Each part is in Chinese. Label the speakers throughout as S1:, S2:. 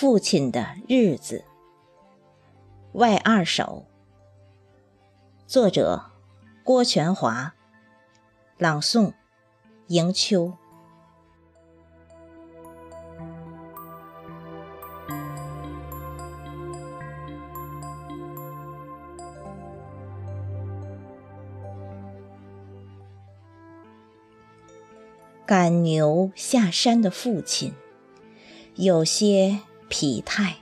S1: 父亲的日子，外二首，作者郭全华，朗诵迎秋。赶牛下山的父亲，有些疲态。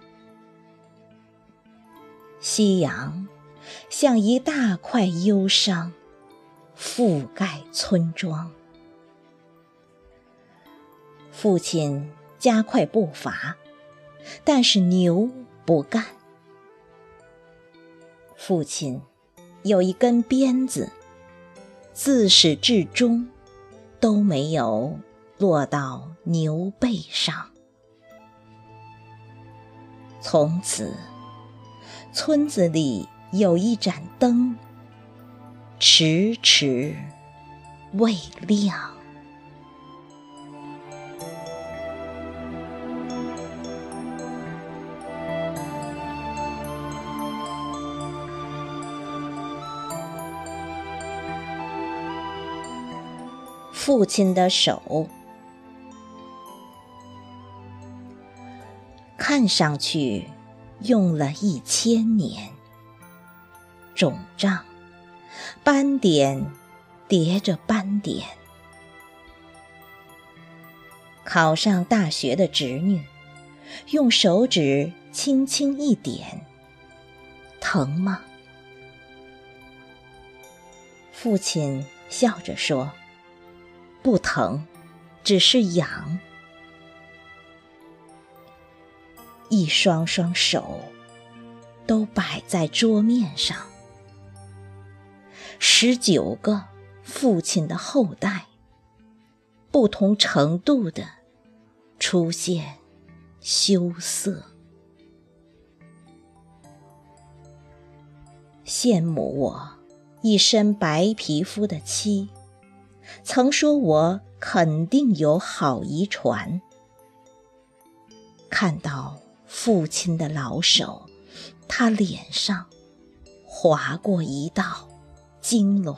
S1: 夕阳像一大块忧伤，覆盖村庄。父亲加快步伐，但是牛不干。父亲有一根鞭子，自始至终。都没有落到牛背上。从此，村子里有一盏灯，迟迟未亮。父亲的手，看上去用了一千年，肿胀，斑点叠着斑点。考上大学的侄女，用手指轻轻一点，疼吗？父亲笑着说。不疼，只是痒。一双双手都摆在桌面上，十九个父亲的后代，不同程度的出现羞涩，羡慕我一身白皮肤的妻。曾说我肯定有好遗传。看到父亲的老手，他脸上划过一道痉挛。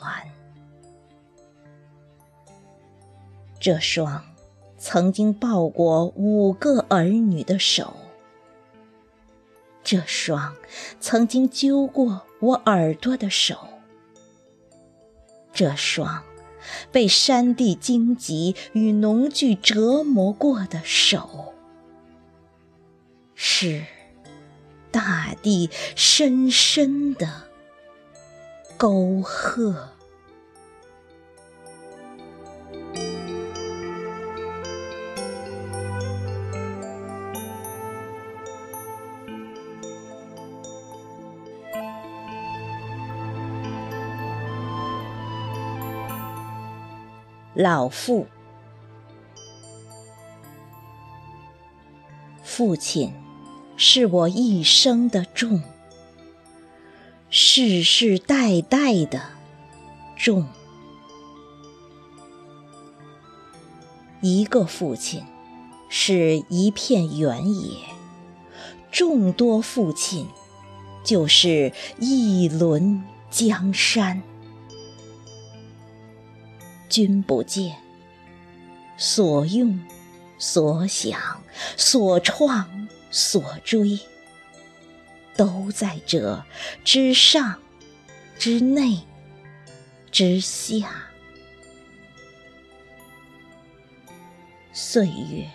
S1: 这双曾经抱过五个儿女的手，这双曾经揪过我耳朵的手，这双。被山地荆棘与农具折磨过的手，是大地深深的沟壑。老父，父亲是我一生的重，世世代代的重。一个父亲是一片原野，众多父亲就是一轮江山。君不见，所用、所想、所创、所追，都在这之上、之内、之下。岁月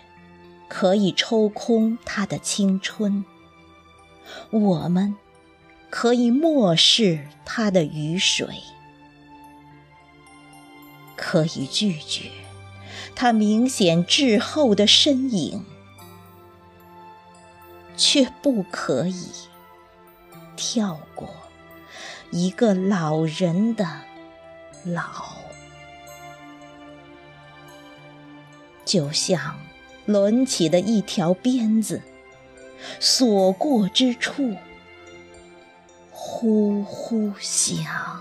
S1: 可以抽空他的青春，我们可以漠视他的雨水。可以拒绝他明显滞后的身影，却不可以跳过一个老人的老。就像抡起的一条鞭子，所过之处，呼呼响。